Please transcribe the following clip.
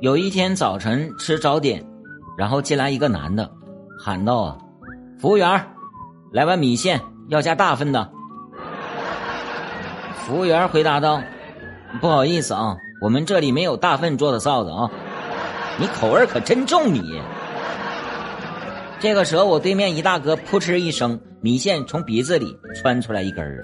有一天早晨吃早点，然后进来一个男的，喊道：“啊，服务员，来碗米线，要加大份的。”服务员回答道：“不好意思啊，我们这里没有大份做的臊子啊。”你口味可真重，你。这个时候，我对面一大哥扑哧一声，米线从鼻子里窜出来一根儿。